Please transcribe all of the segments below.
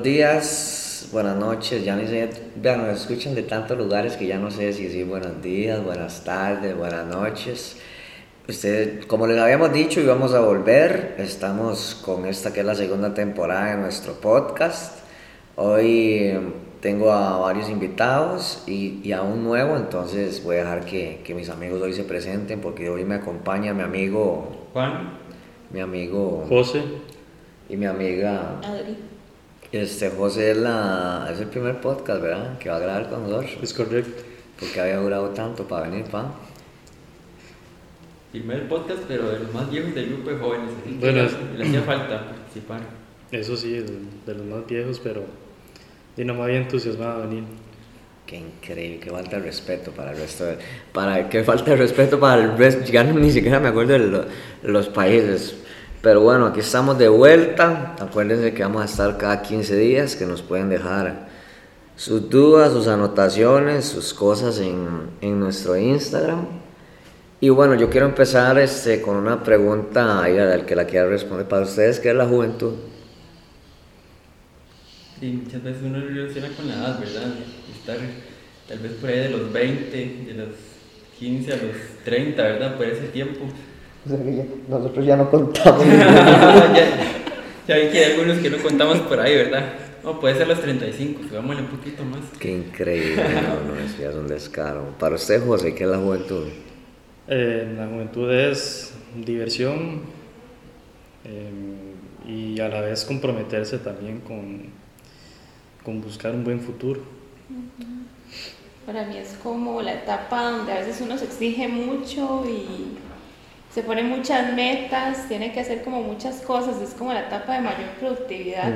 Buenos días, buenas noches, ya ni sé, vean, nos escuchan de tantos lugares que ya no sé si decir buenos días, buenas tardes, buenas noches. Ustedes, como les habíamos dicho, íbamos a volver, estamos con esta que es la segunda temporada de nuestro podcast. Hoy tengo a varios invitados y, y, a un nuevo, entonces voy a dejar que, que mis amigos hoy se presenten porque hoy me acompaña mi amigo Juan, mi amigo José, y mi amiga Adri. Este José es, la, es el primer podcast, ¿verdad? Que va a grabar con nosotros. es correcto. Porque había durado tanto para venir, pa. primer podcast, pero de los más viejos del grupo de jóvenes. Bueno, le- hacía falta participar. Eso sí, de, los más viejos, pero y no me había entusiasmado a venir. Qué increíble, qué falta de respeto para el resto de... Para, qué falta de respeto para el resto... Ya no- ni siquiera me acuerdo de, lo- de los países. Pero bueno, aquí estamos de vuelta. Acuérdense que vamos a estar cada 15 días, que nos pueden dejar sus dudas, sus anotaciones, sus cosas en, en nuestro Instagram. Y bueno, yo quiero empezar este, con una pregunta ahí al que la quiera responder. Para ustedes, ¿qué es la juventud? Muchas veces uno relaciona con la edad, ¿verdad? Tal vez por ahí de los 20, de los 15 a los 30, ¿verdad? Por ese tiempo. Nosotros ya no contamos. ya, ya vi que hay algunos que no contamos por ahí, ¿verdad? No, puede ser los 35, subámosle un poquito más. Qué increíble, no, no, eso ya es un descaro. Para usted, José, ¿qué es la juventud? Eh, la juventud es diversión eh, y a la vez comprometerse también con, con buscar un buen futuro. Para mí es como la etapa donde a veces uno se exige mucho y se pone muchas metas, tiene que hacer como muchas cosas, es como la etapa de mayor productividad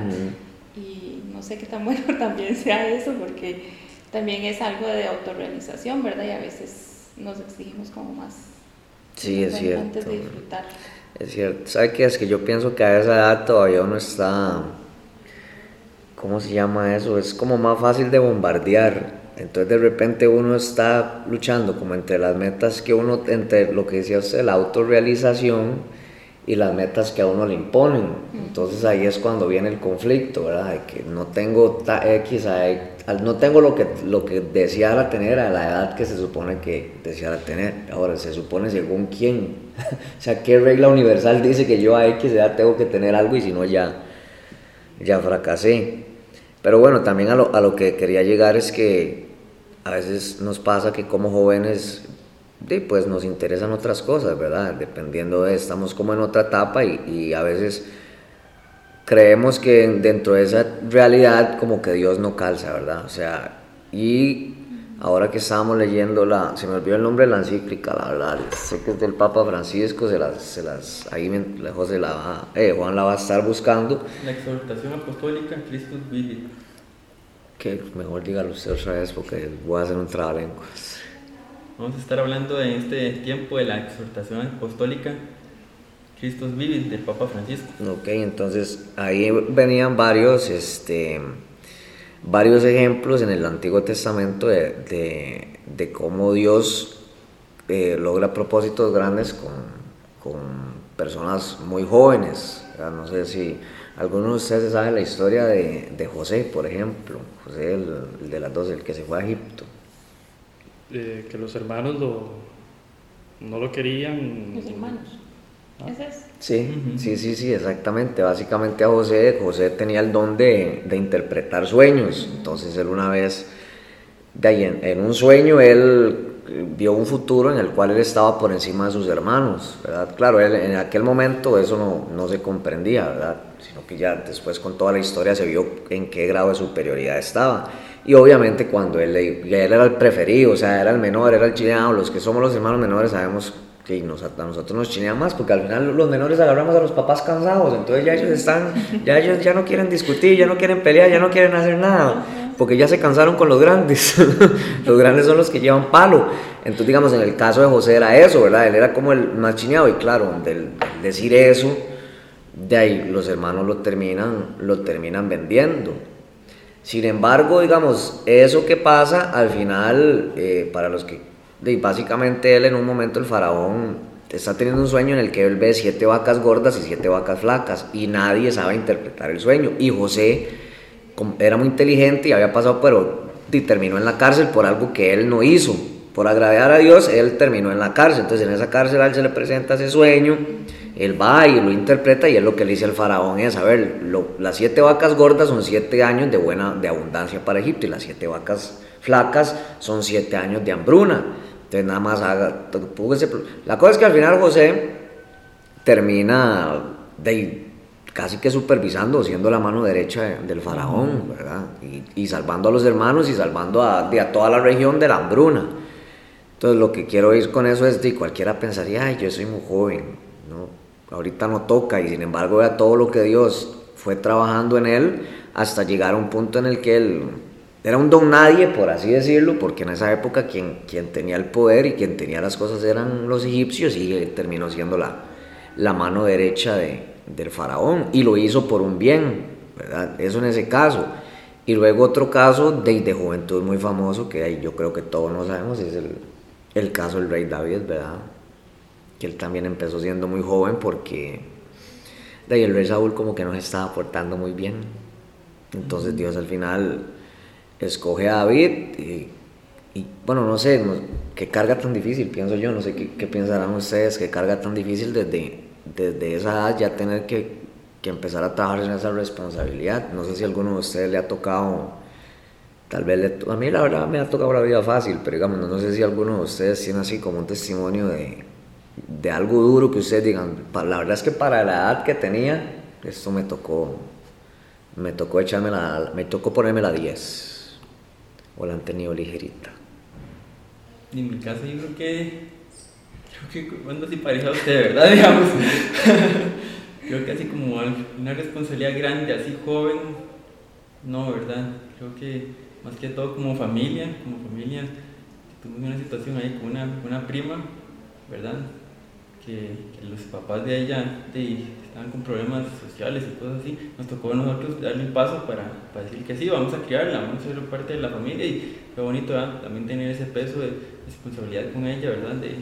y no sé qué tan bueno también sea eso porque también es algo de autorrealización, ¿verdad? Y a veces nos exigimos como más. Sí, es cierto. Antes de disfrutar. Es cierto. ¿Sabe qué? Es que yo pienso que a esa edad todavía uno está. ¿Cómo se llama eso? Es como más fácil de bombardear. Entonces de repente uno está luchando como entre las metas que uno, entre lo que decía usted, la autorrealización y las metas que a uno le imponen. Entonces ahí es cuando viene el conflicto, ¿verdad? De que no tengo X, no tengo lo que, lo que deseara tener a la edad que se supone que deseara tener. Ahora, se supone según quién. o sea, ¿qué regla universal dice que yo a X edad tengo que tener algo y si no ya, ya fracasé? Pero bueno, también a lo, a lo que quería llegar es que a veces nos pasa que como jóvenes pues nos interesan otras cosas, ¿verdad? Dependiendo de, estamos como en otra etapa y, y a veces creemos que dentro de esa realidad como que Dios no calza, ¿verdad? O sea, y ahora que estábamos leyendo la, se me olvidó el nombre de la encíclica, la verdad, sé que es del Papa Francisco, se las, se las, ahí me- José la va, eh, Juan la va a estar buscando, La exhortación apostólica Christus Vivit. Que mejor dígalo usted otra vez porque voy a hacer un trabalenguas. Vamos a estar hablando en este tiempo de la exhortación apostólica Christus Vivit del Papa Francisco. Ok, entonces ahí venían varios, este, varios ejemplos en el Antiguo Testamento de, de- de cómo Dios eh, logra propósitos grandes con, con personas muy jóvenes. No sé si alguno de ustedes sabe la historia de, de José, por ejemplo. José, el, el de las dos, el que se fue a Egipto. Eh, que los hermanos lo, no lo querían. Los hermanos. Ah. Ese es. Sí, sí, sí, sí, exactamente. Básicamente a José, José tenía el don de, de interpretar sueños. Entonces él una vez, de ahí en, en un sueño, él vio un futuro en el cual él estaba por encima de sus hermanos, ¿verdad? Claro, en aquel momento eso no, se comprendía, ¿verdad? Sino que ya después con toda la historia se vio en qué grado de superioridad estaba. Y obviamente cuando él era el preferido, o sea, era el menor, era el chileano, los que somos los hermanos menores sabemos que nos, a nosotros nos chinean más, porque al final los menores agarramos a los papás cansados, entonces ya ellos están, ya ellos ya no quieren discutir, ya no quieren pelear, ya no quieren hacer nada, porque ya se cansaron con los grandes, los grandes son los que llevan palo, entonces digamos en el caso de José era eso, ¿verdad? Él era como el más chineado y claro, del, decir eso, de ahí los hermanos lo terminan, lo terminan vendiendo. Sin embargo, digamos, eso que pasa al final, eh, para los que, de- básicamente él en un momento, el faraón, está teniendo un sueño en el que él ve siete vacas gordas y siete vacas flacas y nadie sabe interpretar el sueño. Y José era muy inteligente y había pasado, pero y terminó en la cárcel por algo que él no hizo. Por agradar a Dios, él terminó en la cárcel. Entonces en esa cárcel él se le presenta ese sueño, él va y lo interpreta y es lo que le dice el faraón es, a ver, las siete vacas gordas son siete años de buena, de abundancia para Egipto y las siete vacas flacas son siete años de hambruna. Entonces nada más haga, la cosa es que al final José termina de casi que supervisando, siendo la mano derecha del faraón, ¿verdad? Y, salvando a los hermanos y salvando a, a, toda la región de la hambruna. Entonces lo que quiero ir con eso es que cualquiera pensaría, ay, yo soy muy joven, ¿no? ahorita no toca, y sin embargo vea todo lo que Dios fue trabajando en él hasta llegar a un punto en el que él era un don nadie, por así decirlo, porque en esa época quien, quien tenía el poder y quien tenía las cosas eran los egipcios y él terminó siendo la, la mano derecha de, del faraón y lo hizo por un bien, ¿verdad? Eso en ese caso. Y luego otro caso de, de juventud muy famoso que yo creo que todos no sabemos es el, el caso del rey David, ¿verdad? Que él también empezó siendo muy joven porque de ahí el rey Saúl como que no se estaba portando muy bien. Entonces Dios al final escoge a David y, bueno, no sé, qué carga tan difícil, pienso yo, no sé qué, qué pensarán ustedes, qué carga tan difícil desde, desde esa edad ya tener que, empezar a trabajar en esa responsabilidad. No sé si alguno de ustedes le ha tocado, tal vez le, a mí la verdad me ha tocado la vida fácil, pero digamos, no, sé si alguno de ustedes tiene así como un testimonio de, de algo duro que ustedes digan, la verdad es que para la edad que tenía, esto me tocó, me tocó echarme la, me tocó ponerme la 10, o la han tenido ligerita. En mi caso yo creo que creo que cuando así pareja a usted, ¿verdad? Digamos. creo que así como una responsabilidad grande, así joven, no, ¿verdad? Creo que más que todo como familia, como familia, tuvimos una situación ahí con una, una prima, ¿verdad? Que, los papás de ella estaban con problemas sociales y cosas así, nos tocó a nosotros darle un paso para, para, decir que sí, vamos a criarla, vamos a ser parte de la familia y fue bonito también tener ese peso de responsabilidad con ella, ¿verdad? De,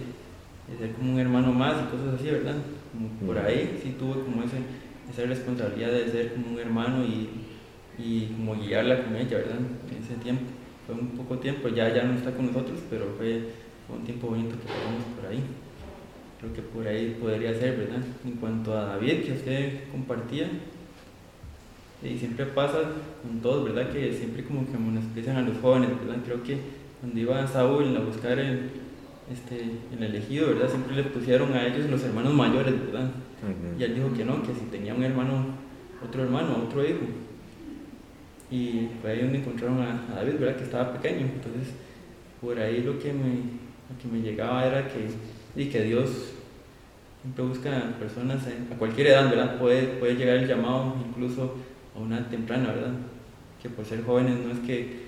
de ser como un hermano más y cosas así, ¿verdad? por ahí sí tuve como ese, esa responsabilidad de ser como un hermano y, y como guiarla con ella, ¿verdad? En ese tiempo. Fue un poco tiempo, ya, ya no está con nosotros, pero fue, un tiempo bonito que pasamos por ahí. Creo que por ahí podría ser, ¿verdad? En cuanto a David, que usted compartía, y siempre pasa con todos, ¿verdad? Que siempre como que menosprecian a los jóvenes, ¿verdad? Creo que cuando iba a Saúl a buscar el, este, el elegido, ¿verdad? Siempre le pusieron a ellos los hermanos mayores, ¿verdad? Y él dijo que no, que si tenía un hermano, otro hermano, otro hijo. Y fue ahí donde encontraron a, David, ¿verdad? Que estaba pequeño. Entonces, por ahí lo que me, lo que me llegaba era que, y que Dios siempre busca personas a cualquier edad, ¿verdad? Puede, puede llegar el llamado incluso a una temprana, ¿verdad? Que por ser jóvenes no es que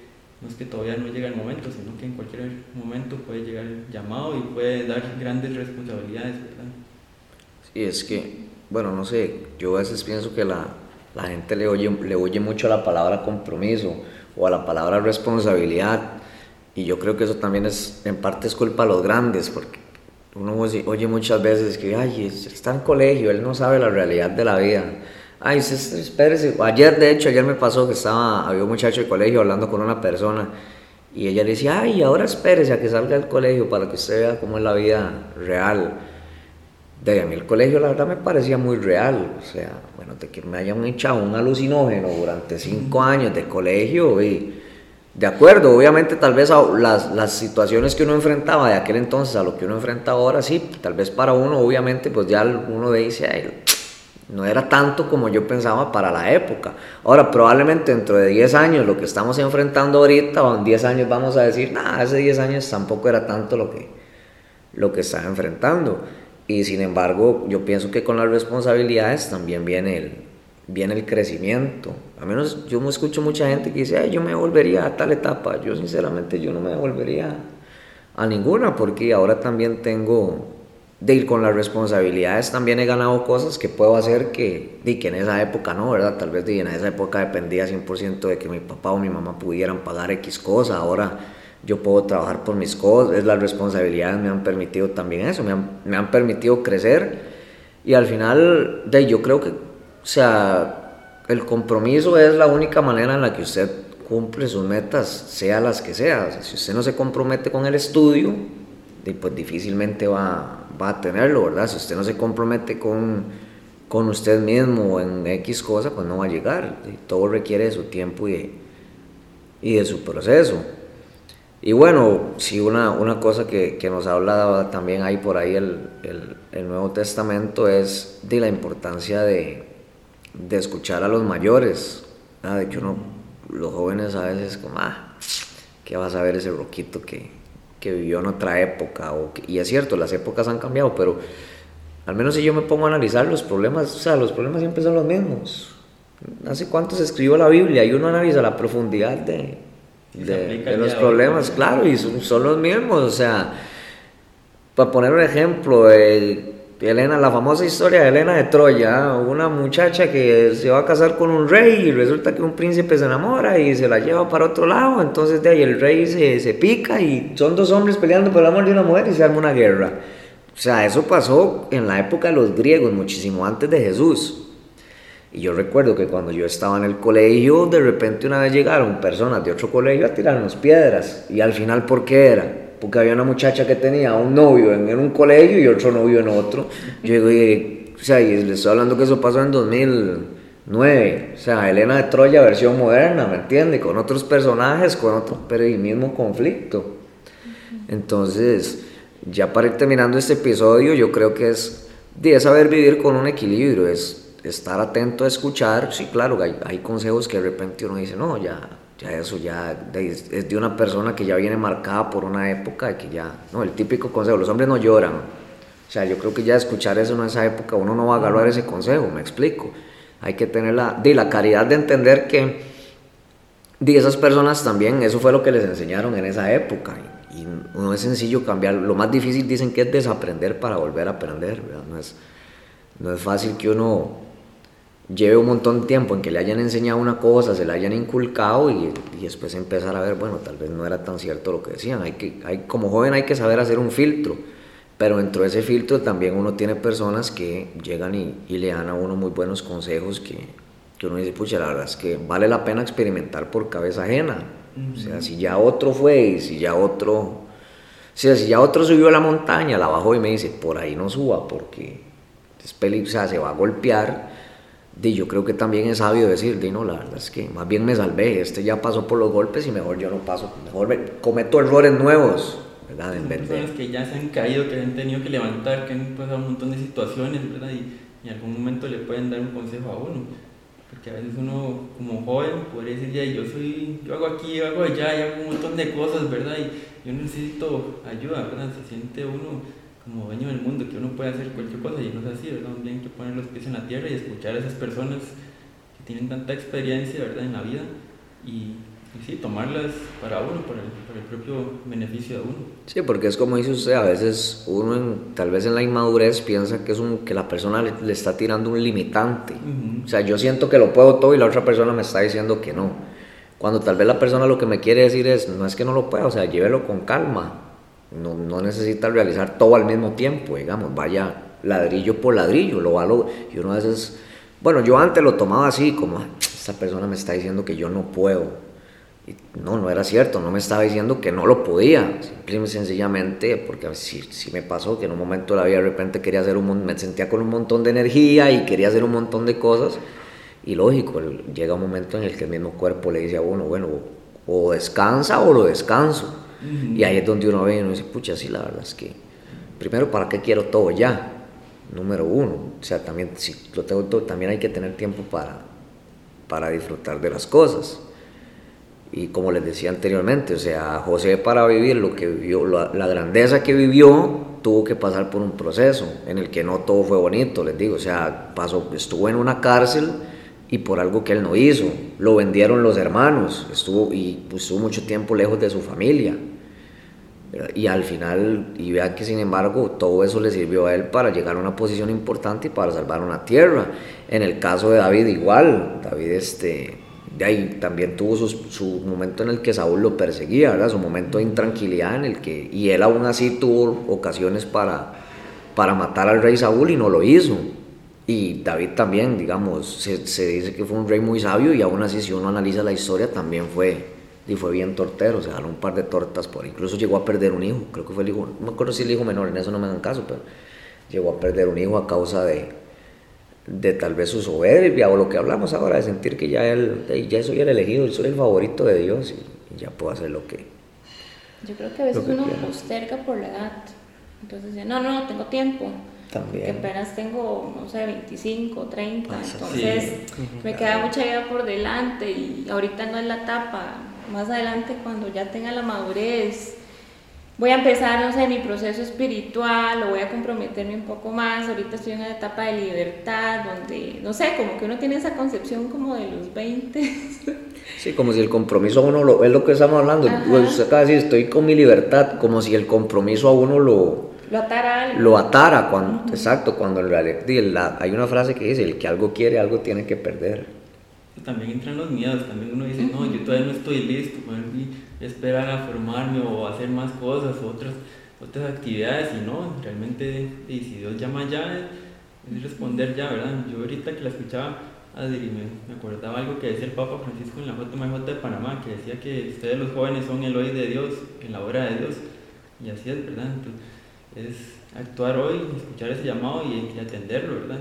no es que todavía no llega el momento, sino que en cualquier momento puede llegar el llamado y puede dar grandes responsabilidades, ¿verdad? Sí, es que, bueno, no sé, yo a veces pienso que la, la gente le oye, le oye mucho a la palabra compromiso o a la palabra responsabilidad y yo creo que eso también es, en parte es culpa de los grandes, porque uno oye muchas veces que, ay, está en colegio, él no sabe la realidad de la vida Ay, espérese. Ayer, de hecho, ayer me pasó que estaba, había un muchacho de colegio hablando con una persona y ella le decía, ay, ahora espérese a que salga del colegio para que usted vea cómo es la vida real. De a mí el colegio la verdad me parecía muy real, o sea, bueno, de que me hayan echado un alucinógeno durante cinco años de colegio y de acuerdo, obviamente tal vez las, las situaciones que uno enfrentaba de aquel entonces a lo que uno enfrenta ahora, sí, tal vez para uno obviamente pues ya uno dice, ay, no era tanto como yo pensaba para la época. Ahora, probablemente dentro de 10 años, lo que estamos enfrentando ahorita, o en 10 años vamos a decir, nada, hace 10 años tampoco era tanto lo que, lo que estaba enfrentando. Y sin embargo, yo pienso que con las responsabilidades también viene el, viene el crecimiento. A menos yo me escucho mucha gente que dice, yo me volvería a tal etapa. Yo sinceramente yo no me volvería a ninguna porque ahora también tengo de ir con las responsabilidades también he ganado cosas que puedo hacer que, de que en esa época no, ¿verdad? Tal vez de, en esa época dependía 100% de que mi papá o mi mamá pudieran pagar X cosa, ahora yo puedo trabajar por mis cosas, es las responsabilidades me han permitido también eso, me han, me han permitido crecer y al final de yo creo que, o sea, el compromiso es la única manera en la que usted cumple sus metas, sea las que sea. si usted no se compromete con el estudio, pues difícilmente va, va a tenerlo, ¿verdad? Si usted no se compromete con, con usted mismo en X cosa, pues no va a llegar. todo requiere de su tiempo y de, y de su proceso. Y bueno, si una, una cosa que, que, nos habla también ahí por ahí el, el, el Nuevo Testamento es de la importancia de, de escuchar a los mayores, de que uno, los jóvenes a veces como, ah, ¿qué vas a ver ese roquito que, que vivió en otra época? O y es cierto, las épocas han cambiado, pero al menos si yo me pongo a analizar los problemas, o sea, los problemas siempre son los mismos. ¿Hace cuánto se escribió la Biblia? Y uno analiza la profundidad de, de, los problemas, claro, y son, son, los mismos. O sea, para poner un ejemplo, el Elena, la famosa historia de Elena de Troya, una muchacha que se va a casar con un rey y resulta que un príncipe se enamora y se la lleva para otro lado, entonces de ahí el rey se, se pica y son dos hombres peleando por el amor de una mujer y se arma una guerra. O sea, eso pasó en la época de los griegos, muchísimo antes de Jesús. Y yo recuerdo que cuando yo estaba en el colegio, de repente una vez llegaron personas de otro colegio a tirarnos piedras. Y al final, ¿por qué era? Porque había una muchacha que tenía un novio en, un colegio y otro novio en otro. Yo digo, y, o sea, y les estoy hablando que eso pasó en 2009, o sea, Elena de Troya versión moderna, ¿me entiende? Con otros personajes, con otro, pero el mismo conflicto. Entonces, ya para ir terminando este episodio, yo creo que es de saber vivir con un equilibrio, es estar atento a escuchar, sí, claro, hay, hay consejos que de repente uno dice, no, ya ya eso ya es de una persona que ya viene marcada por una época de que ya, no, el típico consejo, los hombres no lloran. O sea, yo creo que ya escuchar eso en esa época uno no va a agarrar ese consejo, me explico. Hay que tener la, de la caridad de entender que de esas personas también, eso fue lo que les enseñaron en esa época. Y, no es sencillo cambiar, lo más difícil dicen que es desaprender para volver a aprender, No es, no es fácil que uno lleve un montón de tiempo en que le hayan enseñado una cosa, se la hayan inculcado y, y, después empezar a ver, bueno, tal vez no era tan cierto lo que decían. Hay que, hay, como joven hay que saber hacer un filtro, pero dentro de ese filtro también uno tiene personas que llegan y, y le dan a uno muy buenos consejos que, que, uno dice, pucha, la verdad es que vale la pena experimentar por cabeza ajena. O sea, si ya otro fue y si ya otro... O sea, si ya otro subió a la montaña, la bajó y me dice, por ahí no suba porque es peligroso, o sea, se va a golpear yo creo que también es sabio decir, no, la verdad es que más bien me salvé, este ya pasó por los golpes y mejor yo no paso, mejor me, cometo errores nuevos, ¿verdad? En personas que ya se han caído, que han tenido que levantar, que han pasado un montón de situaciones, ¿verdad? Y, en algún momento le pueden dar un consejo a uno. Porque a veces uno, como joven, podría decir, ya, yo soy, yo hago aquí, yo hago allá, y hago un montón de cosas, ¿verdad? Y yo necesito ayuda, ¿verdad? Se siente uno como dueño del mundo, que uno puede hacer cualquier cosa y no es así, ¿verdad? Bien que poner los pies en la tierra y escuchar a esas personas que tienen tanta experiencia, ¿verdad? En la vida y, y sí, tomarlas para uno, para el, para el, propio beneficio de uno. Sí, porque es como dice usted, a veces uno tal vez en la inmadurez piensa que es un, que la persona le, está tirando un limitante. O sea, yo siento que lo puedo todo y la otra persona me está diciendo que no. Cuando tal vez la persona lo que me quiere decir es, no es que no lo pueda, o sea, llévelo con calma no, no, necesita realizar todo al mismo tiempo, digamos, vaya ladrillo por ladrillo, lo va y uno a veces, bueno, yo antes lo tomaba así, como, ah, esta persona me está diciendo que yo no puedo, y no, no era cierto, no me estaba diciendo que no lo podía, simplemente sencillamente, porque sí, sí me pasó que en un momento de la vida de repente quería hacer un me sentía con un montón de energía y quería hacer un montón de cosas, y lógico, llega un momento en el que el mismo cuerpo le dice a uno, bueno, o descansa o lo descanso. Y ahí es donde uno ve y uno dice, pucha, sí, la verdad es que, primero, ¿para qué quiero todo ya? Número uno, o sea, también, si lo tengo todo, también hay que tener tiempo para, para disfrutar de las cosas. Y como les decía anteriormente, o sea, José para vivir lo que vivió, la, la, grandeza que vivió, tuvo que pasar por un proceso en el que no todo fue bonito, les digo, o sea, pasó, estuvo en una cárcel y por algo que él no hizo, lo vendieron los hermanos, estuvo y estuvo mucho tiempo lejos de su familia, y al final, y vea que sin embargo todo eso le sirvió a él para llegar a una posición importante y para salvar una tierra. En el caso de David igual, David este, de ahí también tuvo su, su, momento en el que Saúl lo perseguía, ¿verdad? su momento de intranquilidad en el que, y él aún así tuvo ocasiones para, para matar al rey Saúl y no lo hizo. Y David también, digamos, se, se, dice que fue un rey muy sabio y aún así si uno analiza la historia también fue, y fue bien tortero, se jaló un par de tortas por incluso llegó a perder un hijo, creo que fue el hijo, no me acuerdo si el hijo menor, en eso no me dan caso, pero llegó a perder un hijo a causa de, de tal vez su soberbia o lo que hablamos ahora, de sentir que ya él, ya soy el elegido, soy el favorito de Dios y, ya puedo hacer lo que... Yo creo que a veces uno posterga por la edad, entonces dice, no, no, tengo tiempo que apenas tengo, no sé, 25, 30, entonces me queda mucha vida por delante y ahorita no es la etapa, más adelante cuando ya tenga la madurez, voy a empezar, no sé, mi proceso espiritual o voy a comprometerme un poco más, ahorita estoy en una etapa de libertad donde, no sé, como que uno tiene esa concepción como de los 20. Sí, como si el compromiso a uno lo, es lo que estamos hablando, pues acá decir, estoy con mi libertad, como si el compromiso a uno lo lo atara Lo atara, cuando, exacto, cuando en realidad hay una frase que dice, el que algo quiere, algo tiene que perder. También entran los miedos, también uno dice, no, yo todavía no estoy listo, esperar a formarme o hacer más cosas, otras, otras actividades, y no, realmente, y si Dios llama ya, es responder ya, ¿verdad? Yo ahorita que la escuchaba, Adri, me, acordaba algo que decía el Papa Francisco en la JMJ de Panamá, que decía que ustedes los jóvenes son el hoy de Dios, en la obra de Dios, y así es, ¿verdad? Entonces, es actuar hoy, escuchar ese llamado y, atenderlo, ¿verdad?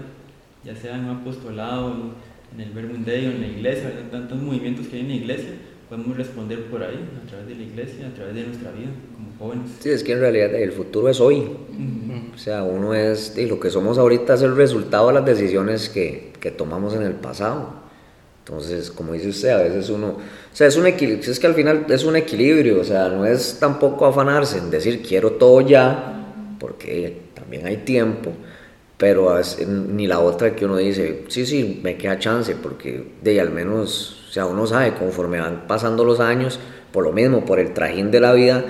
Ya sea en un apostolado, en el Verbo Dei o en la iglesia, ¿verdad? Tantos movimientos que hay en la iglesia, podemos responder por ahí, a través de la iglesia, a través de nuestra vida, como jóvenes. Sí, es que en realidad el futuro es hoy. O sea, uno es, y lo que somos ahorita es el resultado de las decisiones que, que tomamos en el pasado. Entonces, como dice usted, a veces uno, o sea, es un equilibrio, es que al final es un equilibrio, o sea, no es tampoco afanarse en decir quiero todo ya, porque también hay tiempo, pero ni la otra que uno dice, sí, sí, me queda chance, porque de al menos, o sea, uno sabe, conforme van pasando los años, por lo mismo, por el trajín de la vida,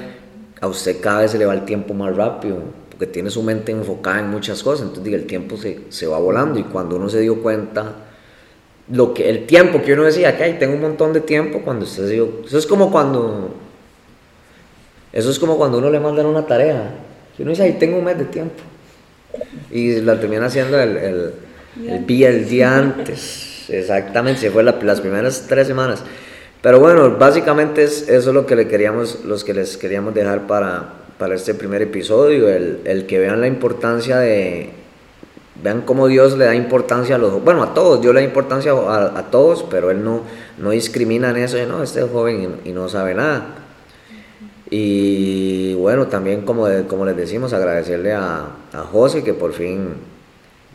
a usted cada vez se le va el tiempo más rápido, porque tiene su mente enfocada en muchas cosas, entonces el tiempo se, se va volando y cuando uno se dio cuenta, lo que, el tiempo que uno decía, que tengo un montón de tiempo, cuando usted se dio, eso es como cuando, eso es como cuando uno le mandan una tarea, yo no dice, ahí tengo un mes de tiempo. Y la termina haciendo el, el, el, día, el día antes. Exactamente, se fue las primeras tres semanas. Pero bueno, básicamente es, eso es lo que, le queríamos, los que les queríamos dejar para, para este primer episodio, el, el, que vean la importancia de, vean cómo Dios le da importancia a los, bueno, a todos, Dios le da importancia a, a todos, pero Él no, no discrimina en eso, de, no, este es joven y, y no sabe nada. Y bueno, también como, como les decimos, agradecerle a, a José que por fin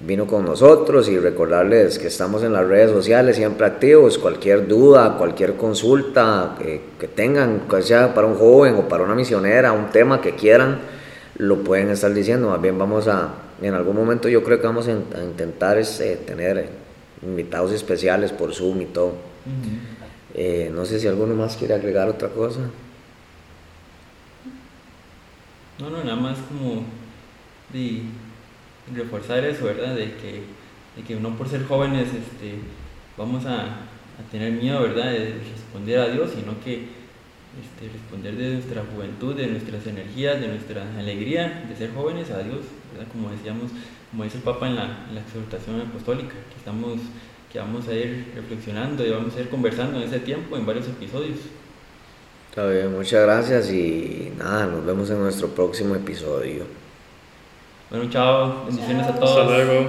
vino con nosotros y recordarles que estamos en las redes sociales siempre activos, cualquier duda, cualquier consulta que, que tengan, sea para un joven o para una misionera, un tema que quieran, lo pueden estar diciendo. Más bien vamos a, en algún momento yo creo que vamos a, intentar este, tener invitados especiales por Zoom y todo. Eh, no sé si alguno más quiere agregar otra cosa. No, no, nada más como de reforzar eso, ¿verdad? De que, de que no por ser jóvenes este, vamos a, a, tener miedo, ¿verdad? De responder a Dios, sino que este, responder de nuestra juventud, de nuestras energías, de nuestra alegría de ser jóvenes a Dios, ¿verdad? Como decíamos, como dice el Papa en la, en la exhortación apostólica, que, estamos, que vamos a ir reflexionando y vamos a ir conversando en ese tiempo, en varios episodios. Está bien, muchas gracias y nada, nos vemos en nuestro próximo episodio. Bueno, chao, bendiciones a todos. Hasta luego.